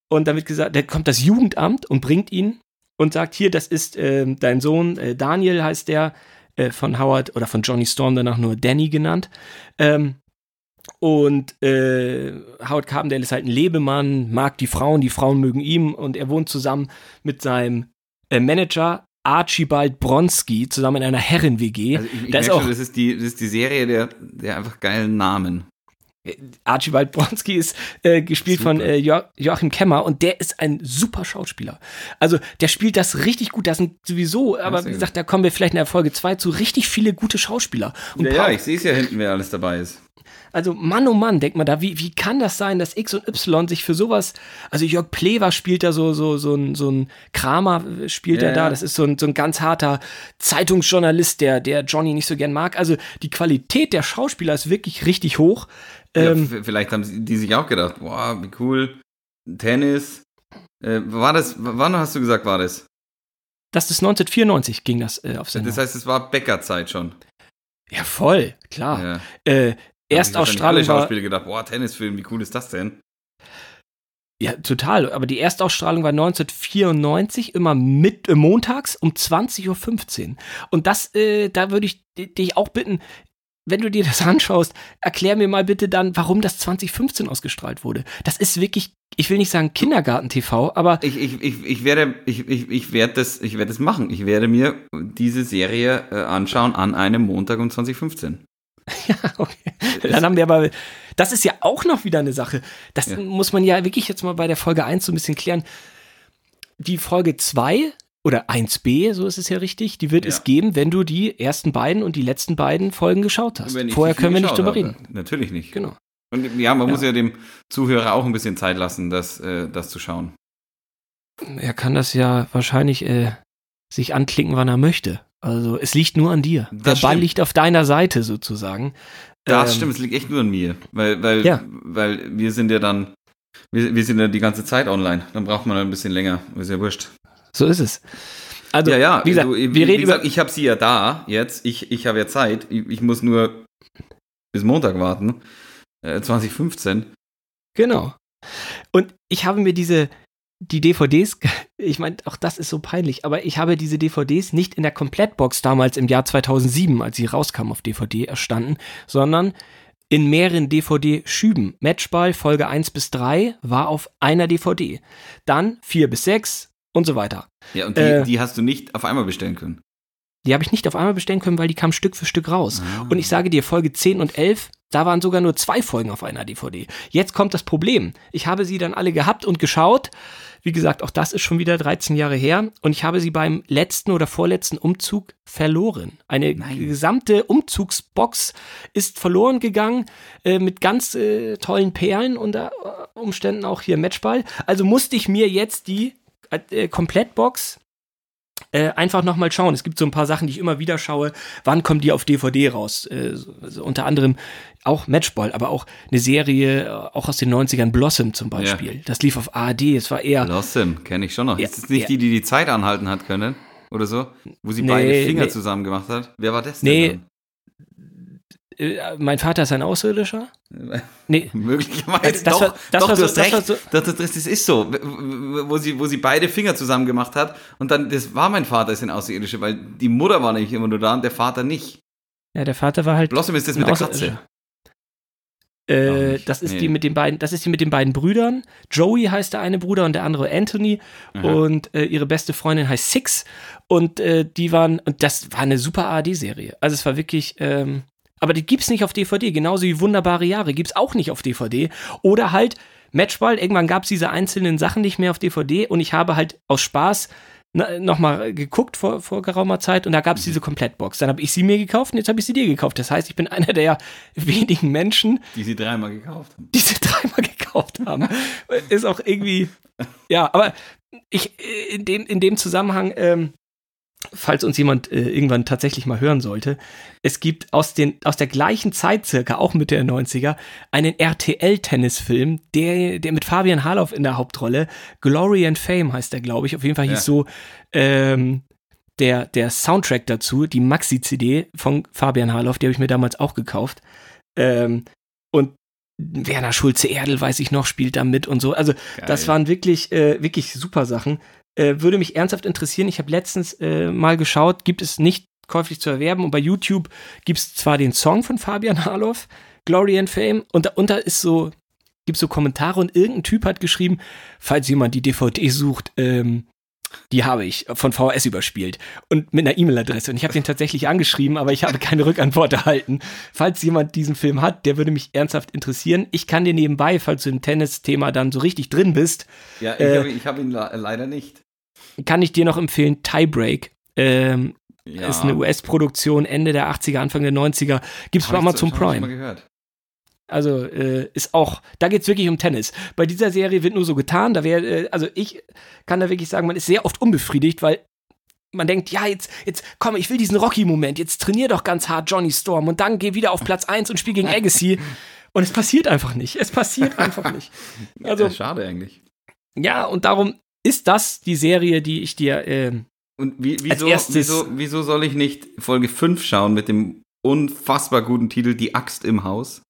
und dann wird gesagt, da kommt das Jugendamt und bringt ihn und sagt, hier, das ist äh, dein Sohn, äh, Daniel heißt der, äh, von Howard oder von Johnny Storm danach nur Danny genannt. Ähm, und äh, Howard Carpendale ist halt ein Lebemann, mag die Frauen, die Frauen mögen ihm und er wohnt zusammen mit seinem äh, Manager Archibald Bronski zusammen in einer Herren-WG. Also ich, ich da ist auch, schon, das, ist die, das ist die Serie der, der einfach geilen Namen. Archibald Bronski ist äh, gespielt super. von äh, jo Joachim Kemmer und der ist ein super Schauspieler. Also der spielt das richtig gut. Das sind sowieso, aber wie gesagt, da kommen wir vielleicht in der Folge 2 zu richtig viele gute Schauspieler. Und ja, ja, ich sehe es ja hinten, wer alles dabei ist. Also Mann, oh Mann, denkt man da, wie, wie kann das sein, dass X und Y sich für sowas, also Jörg Plewa spielt da so, so, so ein, so ein Kramer äh, spielt ja, er da, das ist so ein, so ein ganz harter Zeitungsjournalist, der, der Johnny nicht so gern mag. Also die Qualität der Schauspieler ist wirklich richtig hoch. Ähm, ja, vielleicht haben die sich auch gedacht, boah, wie cool, Tennis. Äh, war das, wann hast du gesagt, war das? Das ist 1994 ging das äh, auf Sendung. Das heißt, es war Bäckerzeit schon. Ja, voll, klar. Ja. Äh, Erstausstrahlung war... Schauspieler gedacht, boah, Tennisfilm, wie cool ist das denn? Ja, total. Aber die Erstausstrahlung war 1994, immer mit äh, montags um 20.15 Uhr. Und das, äh, da würde ich dich auch bitten, wenn du dir das <laughs> anschaust, erklär mir mal bitte dann, warum das 2015 ausgestrahlt wurde. Das ist wirklich, ich will nicht sagen Kindergarten-TV, aber. Ich, ich, ich, ich werde, ich, ich, ich werde das, ich werde das machen. Ich werde mir diese Serie äh, anschauen an einem Montag um 2015. <laughs> ja, okay. Dann haben wir aber, das ist ja auch noch wieder eine Sache. Das ja. muss man ja wirklich jetzt mal bei der Folge 1 so ein bisschen klären. Die Folge 2 oder 1b, so ist es ja richtig, die wird ja. es geben, wenn du die ersten beiden und die letzten beiden Folgen geschaut hast. Vorher können wir nicht drüber reden. Natürlich nicht. Genau. Und ja, man ja. muss ja dem Zuhörer auch ein bisschen Zeit lassen, das, äh, das zu schauen. Er kann das ja wahrscheinlich äh, sich anklicken, wann er möchte. Also es liegt nur an dir. Das Der stimmt. Ball liegt auf deiner Seite sozusagen. Das ähm, stimmt, es liegt echt nur an mir. Weil, weil, ja. weil wir sind ja dann Wir, wir sind ja die ganze Zeit online. Dann braucht man ein bisschen länger. Ist ja wurscht. So ist es. Also, ja, ja, wie gesagt, du, wir wie reden gesagt, über. ich habe sie ja da jetzt. Ich, ich habe ja Zeit. Ich, ich muss nur bis Montag warten. Äh, 2015. Genau. Und ich habe mir diese, die DVDs, <laughs> ich meine, auch das ist so peinlich, aber ich habe diese DVDs nicht in der Komplettbox damals im Jahr 2007, als sie rauskamen auf DVD, erstanden, sondern in mehreren DVD-Schüben. Matchball Folge 1 bis 3 war auf einer DVD. Dann 4 bis 6 und so weiter. Ja, und die, Äh. die hast du nicht auf einmal bestellen können. Die habe ich nicht auf einmal bestellen können, weil die kamen Stück für Stück raus. Ah. Und ich sage dir, Folge 10 und 11, da waren sogar nur zwei Folgen auf einer DVD. Jetzt kommt das Problem. Ich habe sie dann alle gehabt und geschaut. Wie gesagt, auch das ist schon wieder 13 Jahre her. Und ich habe sie beim letzten oder vorletzten Umzug verloren. Eine Nein. gesamte Umzugsbox ist verloren gegangen äh, mit ganz äh, tollen Perlen unter äh, Umständen auch hier Matchball. Also musste ich mir jetzt die äh, Komplettbox äh, einfach nochmal schauen. Es gibt so ein paar Sachen, die ich immer wieder schaue. Wann kommt die auf DVD raus? Äh, so- unter anderem auch Matchball, aber auch eine Serie, äh, auch aus den 90ern, Blossom zum Beispiel. Das lief auf ARD, es war eher. Blossom, kenne ich schon noch. Ja, ist es nicht ja. die, die die Zeit anhalten hat können? Oder so? Wo sie Nee, beide Finger nee. zusammen gemacht hat? Wer war das Nee. denn? Äh, mein Vater ist ein Außerirdischer? Nee. <laughs> Möglicherweise. Das doch, war- das doch war du so- hast das recht. so- Doch, das, das ist so. Wo sie, wo sie beide Finger zusammen gemacht hat. Und dann, das war mein Vater, ist ein Außerirdische, weil die Mutter war nämlich immer nur da und der Vater nicht. Ja, der Vater war halt. Blossom ist das mit der Außerirdischer. Katze. Äh, das ist Nee. die mit den beiden, das ist die mit den beiden Brüdern. Joey heißt der eine Bruder und der andere Anthony. Aha. Und äh, ihre beste Freundin heißt Six. Und äh, die waren, und das war eine super ARD-Serie. Also es war wirklich, ähm, aber die gibt's nicht auf DVD, genauso wie Wunderbare Jahre gibt's auch nicht auf DVD. Oder halt Matchball, irgendwann gab's diese einzelnen Sachen nicht mehr auf DVD und ich habe halt aus Spaß nochmal geguckt vor, vor geraumer Zeit und da gab's diese Komplettbox. Dann habe ich sie mir gekauft und jetzt habe ich sie dir gekauft. Das heißt, ich bin einer der wenigen Menschen, Die sie dreimal gekauft haben. die sie <laughs> dreimal gekauft haben. Ist auch irgendwie, ja, aber ich, in dem, in dem Zusammenhang, ähm, falls uns jemand äh, irgendwann tatsächlich mal hören sollte, es gibt aus, den, aus der gleichen Zeit circa, auch Mitte der 90er, einen RTL-Tennisfilm, der, der mit Fabian Harloff in der Hauptrolle, Glory and Fame heißt der, glaube ich, auf jeden Fall hieß Ja. so, ähm, der, der Soundtrack dazu, die Maxi-CD von Fabian Harloff, die habe ich mir damals auch gekauft. Ähm, und Werner Schulze-Erdl, weiß ich noch, spielt da mit und so. Also, das Geil. waren wirklich, äh, wirklich super Sachen. Äh, würde mich ernsthaft interessieren. Ich habe letztens äh, mal geschaut, gibt es nicht käuflich zu erwerben. Und bei YouTube gibt es zwar den Song von Fabian Harloff, Glory and Fame, und darunter ist so, gibt so Kommentare und irgendein Typ hat geschrieben, falls jemand die DVD sucht, ähm, die habe ich von VHS überspielt und mit einer E-Mail-Adresse. Und ich habe den tatsächlich angeschrieben, aber ich habe keine Rückantwort erhalten. Falls jemand diesen Film hat, der würde mich ernsthaft interessieren. Ich kann dir nebenbei, falls du im Tennis-Thema dann so richtig drin bist, Ja, ich äh, habe hab ihn le- leider nicht. Kann ich dir noch empfehlen, Tiebreak. Ähm, Ja. Ist eine US-Produktion, Ende der 80er, Anfang der 90er. Gibt's Hab bei Amazon schon mal Prime. gehört. Also äh, ist auch, da geht's wirklich um Tennis. Bei dieser Serie wird nur so getan, da wäre, äh, also ich kann da wirklich sagen, man ist sehr oft unbefriedigt, weil man denkt, ja, jetzt, jetzt komm, ich will diesen Rocky-Moment, jetzt trainier doch ganz hart Johnny Storm und dann geh wieder auf Platz 1 und spiel gegen Agassi. <laughs> Und es passiert einfach nicht. Es passiert einfach nicht. <laughs> Also, Ja, schade eigentlich. ja, und darum ist das die Serie, die ich dir, ähm, Und wie, Als wieso, erstes- wieso, wieso soll ich nicht Folge 5 schauen mit dem unfassbar guten Titel Die Axt im Haus?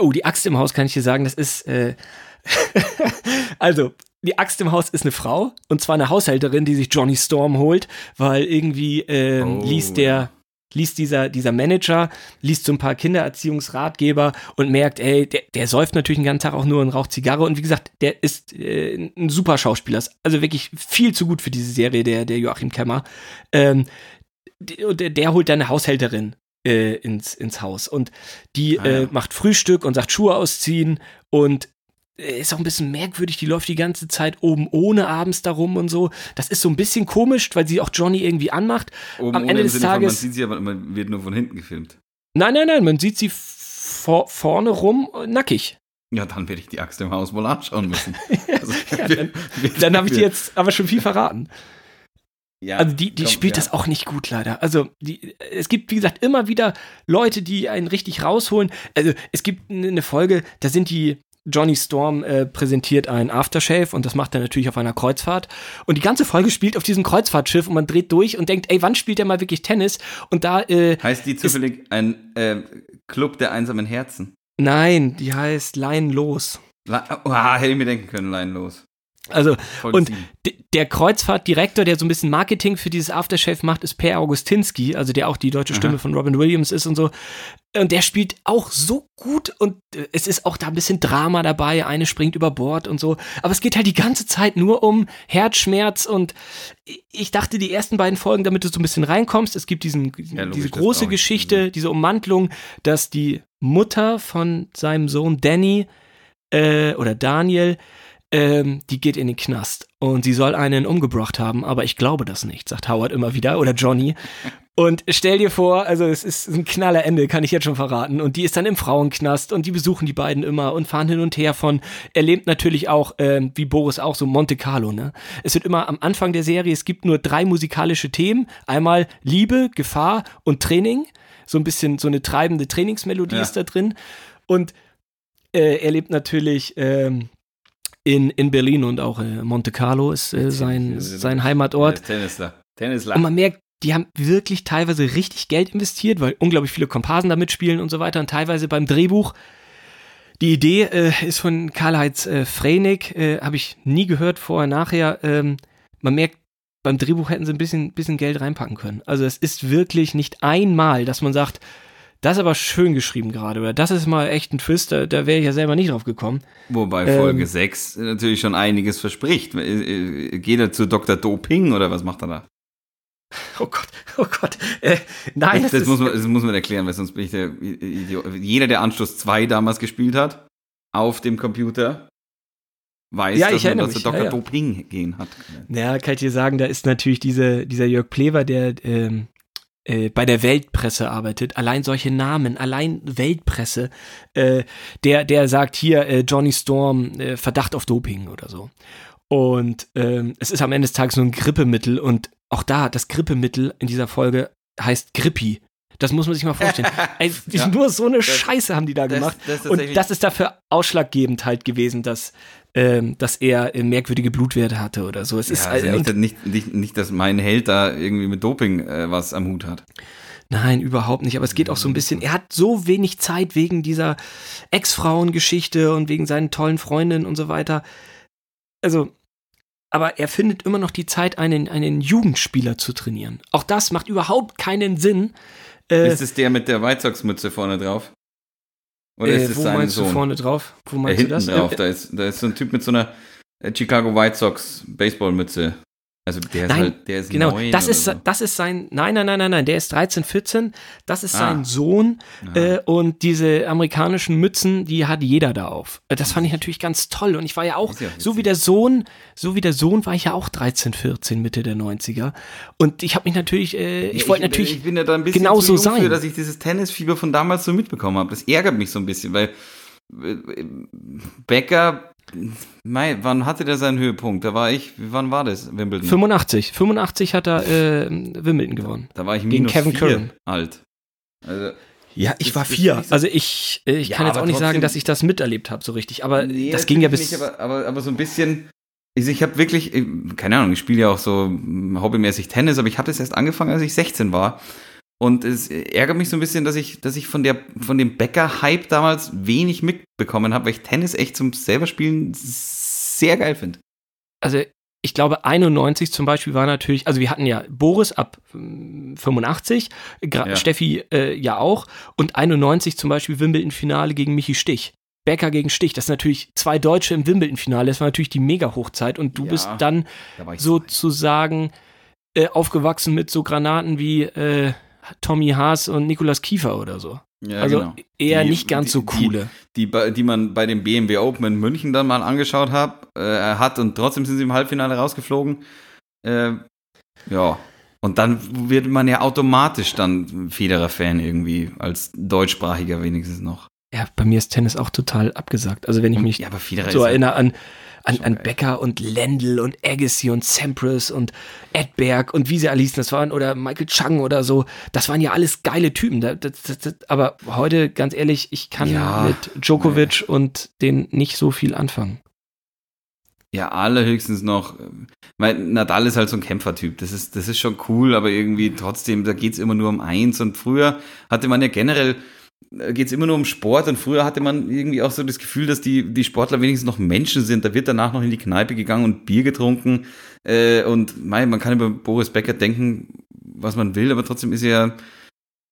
Oh, die Axt im Haus kann ich dir sagen, das ist. Äh <laughs> also, die Axt im Haus ist eine Frau und zwar eine Haushälterin, die sich Johnny Storm holt, weil irgendwie ähm, Oh, liest der. Liest dieser, dieser Manager, liest so ein paar Kindererziehungsratgeber und merkt, ey, der, der säuft natürlich den ganzen Tag auch nur und raucht Zigarre. Und wie gesagt, der ist äh, ein super Schauspieler. Also wirklich viel zu gut für diese Serie, der, der Joachim Kemmer. Ähm, der, der holt dann eine Haushälterin äh, ins, ins Haus. Und die Ah, ja. äh, macht Frühstück und sagt Schuhe ausziehen und ist auch ein bisschen merkwürdig, die läuft die ganze Zeit oben ohne abends darum und so. Das ist so ein bisschen komisch, weil sie auch Johnny irgendwie anmacht. Oben Am Ende des Sinne von, Tages- Man sieht sie, aber man wird nur von hinten gefilmt. Nein, nein, nein, man sieht sie vor, vorne rum äh, nackig. Ja, dann werde ich die Axt im Haus wohl anschauen müssen. <laughs> Also, <laughs> Ja, dann dann habe ich dir jetzt aber schon viel verraten. Ja, Also die, die komm, spielt ja. das auch nicht gut, leider. Also die, es gibt, wie gesagt, immer wieder Leute, die einen richtig rausholen. Also es gibt eine Folge, da sind die, Johnny Storm äh, präsentiert ein Aftershave und das macht er natürlich auf einer Kreuzfahrt. Und die ganze Folge spielt auf diesem Kreuzfahrtschiff und man dreht durch und denkt, ey, wann spielt er mal wirklich Tennis? Und da äh, heißt die zufällig ein äh, Club der einsamen Herzen? Nein, die heißt Line Los. oh, hätte ich mir denken können, Line Los. Also, und der Kreuzfahrtdirektor, der so ein bisschen Marketing für dieses Aftershave macht, ist Per Augustinski, also der auch die deutsche Stimme Aha. von Robin Williams ist und so. Und der spielt auch so gut und äh, es ist auch da ein bisschen Drama dabei. Eine springt über Bord und so. Aber es geht halt die ganze Zeit nur um Herzschmerz und ich dachte, die ersten beiden Folgen, damit du so ein bisschen reinkommst, es gibt diesen, ja, diese große Geschichte, mhm. diese Ummantlung, dass die Mutter von seinem Sohn Danny äh, oder Daniel ähm, die geht in den Knast und sie soll einen umgebracht haben, aber ich glaube das nicht, sagt Howard immer wieder oder Johnny. Und stell dir vor, also es ist ein knaller Ende, kann ich jetzt schon verraten. Und die ist dann im Frauenknast und die besuchen die beiden immer und fahren hin und her von. Er lebt natürlich auch, ähm, wie Boris auch, so Monte Carlo. Ne? Es wird immer am Anfang der Serie, es gibt nur drei musikalische Themen. Einmal Liebe, Gefahr und Training. So ein bisschen so eine treibende Trainingsmelodie ja. ist da drin. Und äh, er lebt natürlich ähm, in, in Berlin und auch äh, Monte Carlo ist äh, sein, sein Heimatort. Tennisler. Tennisler. Und man merkt, die haben wirklich teilweise richtig Geld investiert, weil unglaublich viele Komparsen da mitspielen und so weiter. Und teilweise beim Drehbuch. Die Idee äh, ist von Karl-Heinz äh, Freinig, äh, habe ich nie gehört, vorher, nachher. Ähm, man merkt, beim Drehbuch hätten sie ein bisschen, bisschen Geld reinpacken können. Also es ist wirklich nicht einmal, dass man sagt, das ist aber schön geschrieben gerade, oder das ist mal echt ein Twist, da, da wäre ich ja selber nicht drauf gekommen. Wobei Folge ähm, 6 natürlich schon einiges verspricht. Äh, äh, geht er zu Dr. Doping oder was macht er da? Oh Gott, oh Gott. Äh, nein, das, das, muss man, das muss man erklären, weil sonst bin ich der Idiot. Jeder, der Anschluss 2 damals gespielt hat, auf dem Computer, weiß, ja, dass man da zu Dr. Ja, ja. Doping gehen hat. Ja, kann ich dir sagen, da ist natürlich diese, dieser Jörg Plever, der ähm, äh, bei der Weltpresse arbeitet, allein solche Namen, allein Weltpresse, äh, der, der sagt hier äh, Johnny Storm, äh, Verdacht auf Doping oder so. Und ähm, es ist am Ende des Tages nur ein Grippemittel und auch da, das Grippemittel in dieser Folge heißt Grippi. Das muss man sich mal vorstellen. <laughs> Ey, ja, nur so eine das, Scheiße haben die da gemacht. Das, und das ist dafür ausschlaggebend halt gewesen, dass, ähm, dass er äh, merkwürdige Blutwerte hatte oder so. Es ja, ist also nicht, nicht, nicht, nicht, dass mein Held da irgendwie mit Doping äh, was am Hut hat. Nein, überhaupt nicht. Aber es geht auch so ein bisschen. Er hat so wenig Zeit wegen dieser Ex-Frauen-Geschichte und wegen seinen tollen Freundinnen und so weiter. Also, aber er findet immer noch die Zeit, einen, einen Jugendspieler zu trainieren. Auch das macht überhaupt keinen Sinn. Äh, ist es der mit der White Sox-Mütze vorne drauf? Oder äh, ist es wo sein meinst Sohn? du vorne drauf? Wo meinst äh, hinten du das? drauf, da ist, da ist so ein Typ mit so einer äh, Chicago White Sox Baseballmütze. Also der ist nein, halt, der ist genau, das ist, so. das ist sein, nein, nein, nein, nein, nein, der ist 13, 14, das ist ah. sein Sohn äh, und diese amerikanischen Mützen, die hat jeder da auf. Äh, das fand ich natürlich ganz toll und ich war ja auch, ja so wie der Sohn, so wie der Sohn war ich ja auch 13, 14, Mitte der 90er und ich habe mich natürlich, äh, ich ja, wollte natürlich ich bin ja da ein bisschen genauso sein. Für, dass ich dieses Tennisfieber von damals so mitbekommen habe. Das ärgert mich so ein bisschen, weil Becker Mai, wann hatte der seinen Höhepunkt? Da war ich, wann war das, Wimbledon? 85. 85 hat er äh, Wimbledon gewonnen. Da, da war ich minus Gegen Kevin Curran. alt. Also, ja, ich war vier. So also ich, äh, ich ja, kann jetzt auch nicht sagen, dass ich das miterlebt habe so richtig. Aber nee, das ging ja bis. Nicht, aber, aber, aber so ein bisschen. Ich, ich habe wirklich, keine Ahnung, ich spiele ja auch so hobbymäßig Tennis, aber ich hatte es erst angefangen, als ich 16 war. Und es ärgert mich so ein bisschen, dass ich, dass ich von der, von dem Bäcker-Hype damals wenig mitbekommen habe, weil ich Tennis echt zum selber Spielen sehr geil finde. Also ich glaube 91 zum Beispiel war natürlich, also wir hatten ja Boris ab 85, ja. Steffi äh, ja auch und 91 zum Beispiel Wimbledon-Finale gegen Michi Stich. Becker gegen Stich, das sind natürlich zwei Deutsche im Wimbledon-Finale, das war natürlich die Mega-Hochzeit und du ja, bist dann da sozusagen äh, aufgewachsen mit so Granaten wie äh, Tommy Haas und Nikolas Kiefer oder so. Ja, also genau. eher die, nicht ganz so coole. Die, die, die, man bei dem BMW Open in München dann mal angeschaut hat, äh, hat und trotzdem sind sie im Halbfinale rausgeflogen. Äh, ja. Und dann wird man ja automatisch dann Federer-Fan irgendwie, als Deutschsprachiger wenigstens noch. ja, bei mir ist Tennis auch total abgesagt. Also wenn ich mich ja, so erinnere an, an, an. Becker und Lendl und Agassi und Sampras und Edberg und wie sie alle hießen, das waren, oder Michael Chang oder so, das waren ja alles geile Typen. Da- Das, das, das, aber heute, ganz ehrlich, ich kann Ja, mit Djokovic und den nicht so viel anfangen. Ja, allerhöchstens noch, äh, weil Nadal ist halt so ein Kämpfertyp. Das ist, das ist schon cool, aber irgendwie trotzdem, da geht's immer nur um eins. Und früher hatte man ja generell, äh, geht's immer nur um Sport. Und früher hatte man irgendwie auch so das Gefühl, dass die, die Sportler wenigstens noch Menschen sind. Da wird danach noch in die Kneipe gegangen und Bier getrunken. Äh, und mei, man kann über Boris Becker denken, was man will, aber trotzdem ist er,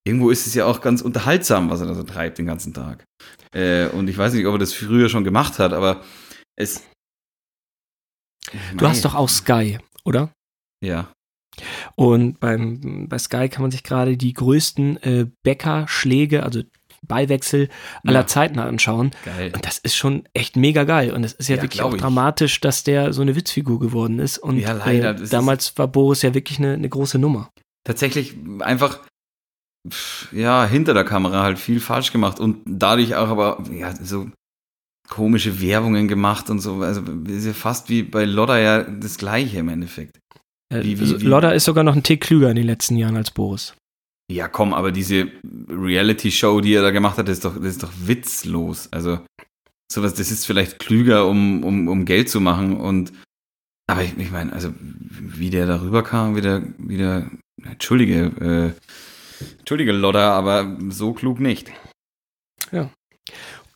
irgendwo ist es ja auch ganz unterhaltsam, was er da so treibt den ganzen Tag. Äh, und ich weiß nicht, ob er das früher schon gemacht hat, aber es. Du hast doch auch Sky, oder? Ja. Und beim, bei Sky kann man sich gerade die größten äh, Bäckerschläge, also Ballwechsel aller Ja. Zeiten anschauen. Geil. Und das ist schon echt mega geil. Und es ist ja, Ja, wirklich auch ich. dramatisch, dass der so eine Witzfigur geworden ist. Und Ja, leider. Das Äh, damals war Boris ja wirklich eine, eine große Nummer. Tatsächlich einfach, ja, hinter der Kamera halt viel falsch gemacht und dadurch auch aber, ja, so komische Werbungen gemacht und so. Also, ist ja fast wie bei Lodder ja das Gleiche im Endeffekt. Äh, Wie- wie- wie- Lodder ist sogar noch ein Tick klüger in den letzten Jahren als Boris. Ja, komm, aber diese Reality-Show, die er da gemacht hat, das ist doch, das ist doch witzlos. Also, sowas, das ist vielleicht klüger, um, um, um Geld zu machen und, aber ich, ich meine, also, wie der darüber kam, wieder, wieder, entschuldige, äh, entschuldige Lodder, aber so klug nicht.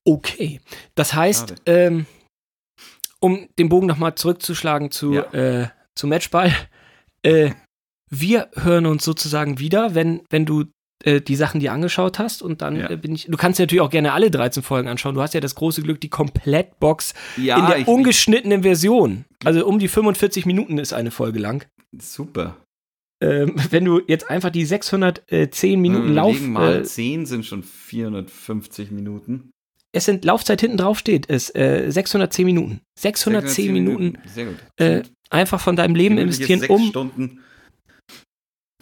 Okay. Das heißt, ähm, um den Bogen nochmal zurückzuschlagen zu, Ja. äh, zu Matchball, äh, wir hören uns sozusagen wieder, wenn, wenn du äh, die Sachen dir angeschaut hast und dann Ja. äh, bin ich, du kannst dir natürlich auch gerne alle 13 Folgen anschauen. Du hast ja das große Glück, die Komplettbox Ja, in der ich, ungeschnittenen Version. Also um die 45 Minuten ist eine Folge lang. super. Ähm, <laughs> wenn du jetzt einfach die 610 Minuten Wenn wir Lauf, überlegen, mal äh, 10 sind schon 450 Minuten. Es sind Laufzeit hinten drauf steht, ist äh, 610 Minuten. 610 Minuten Sehr gut. äh, einfach von deinem Leben investieren, um. Stunden,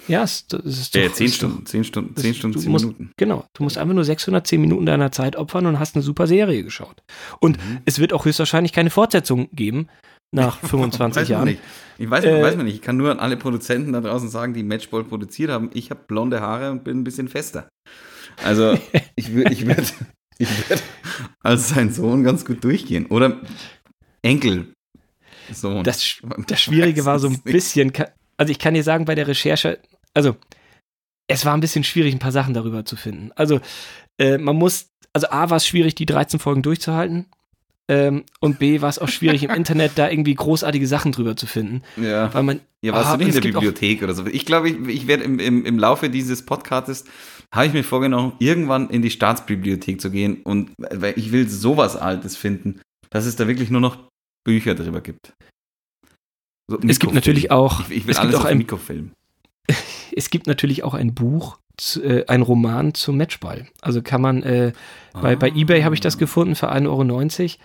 Ja, es- das ist doch, äh, 10 ist doch- Stunden, 10 Stunden, das- 10 Stunden, du 10 musst- Minuten. Genau, du musst einfach nur 610 Minuten deiner Zeit opfern und hast eine super Serie geschaut. Und Mhm. es wird auch höchstwahrscheinlich keine Fortsetzung geben nach 25 <laughs> weiß Jahren. nicht. Ich weiß, Äh, weiß man nicht. Ich kann nur an alle Produzenten da draußen sagen, die Matchball produziert haben, ich habe blonde Haare und bin ein bisschen fester. Also <laughs> ich würde ich würd, ich würd als sein Sohn ganz gut durchgehen. Oder Enkel. Sohn. Das, das Schwierige war so ein bisschen, also ich kann dir sagen, bei der Recherche, also es war ein bisschen schwierig, ein paar Sachen darüber zu finden. Also äh, man muss, also A war es schwierig, die 13 Folgen durchzuhalten. Ähm, und B war es auch schwierig, im <laughs> Internet da irgendwie großartige Sachen drüber zu finden. Ja. Weil man, Ja, warst Ah, du nicht in der gibt auch- Bibliothek oder so? Ich glaube, ich, ich werde im, im, im Laufe dieses Podcasts, habe ich mir vorgenommen, irgendwann in die Staatsbibliothek zu gehen und weil ich will sowas Altes finden, dass es da wirklich nur noch Bücher drüber gibt. So es gibt natürlich auch, Ich, ich will es gibt alles auch auf ein- Mikrofilm. <laughs> es gibt natürlich auch ein Buch, äh, ein Roman zum Matchball. Also kann man, äh, bei, bei Ah. eBay habe ich das gefunden für 1,90 Euro.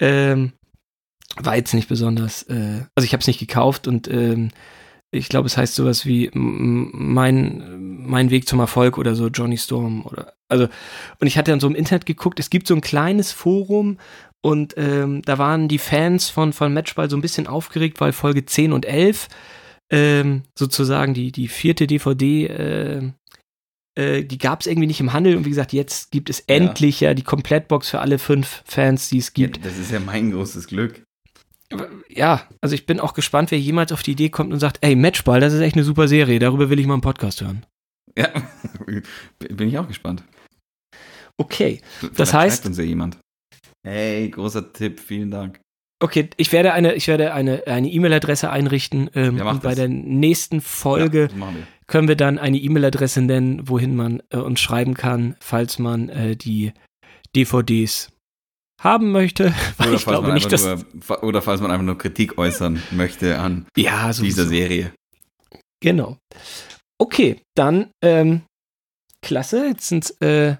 Ähm, war jetzt nicht besonders, äh, also ich habe es nicht gekauft und ähm, ich glaube, es heißt sowas wie mein, mein Weg zum Erfolg oder so, Johnny Storm oder, also, und ich hatte dann so im Internet geguckt, es gibt so ein kleines Forum und ähm, da waren die Fans von, von Matchball so ein bisschen aufgeregt, weil Folge 10 und 11 ähm, sozusagen die, die vierte DVD, äh, äh, die gab es irgendwie nicht im Handel und wie gesagt, jetzt gibt es Ja. endlich ja die Komplettbox für alle fünf Fans, die es gibt. Ja, das ist ja mein großes Glück. Ja, also ich bin auch gespannt, wer jemals auf die Idee kommt und sagt, ey, Matchball, das ist echt eine super Serie, darüber will ich mal einen Podcast hören. Ja, <laughs> bin ich auch gespannt. Okay, Vielleicht Das heißt- uns ja jemand. Hey, großer Tipp, vielen Dank. Okay, ich werde eine, ich werde eine, eine E-Mail-Adresse einrichten ähm, Ja, und bei das. der nächsten Folge Ja, wir. können wir dann eine E-Mail-Adresse nennen, wohin man äh, uns schreiben kann, falls man äh, die DVDs haben möchte. <laughs> Oder falls, man nicht, nur, oder falls man einfach nur Kritik äußern möchte an ja, dieser Serie. Genau. Okay, dann ähm, klasse. Jetzt sind äh,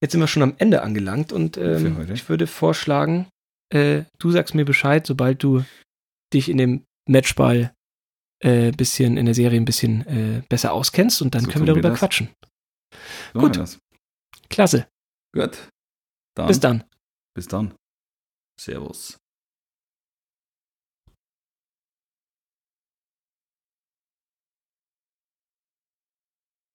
jetzt sind wir schon am Ende angelangt und ähm, ich würde vorschlagen, äh, du sagst mir Bescheid, sobald du dich in dem Matchball äh, bisschen in der Serie ein bisschen äh, besser auskennst und dann So können wir wir darüber das. quatschen. So Gut. wir. Klasse. Gut. Dann, Bis dann. Bis dann. Servus.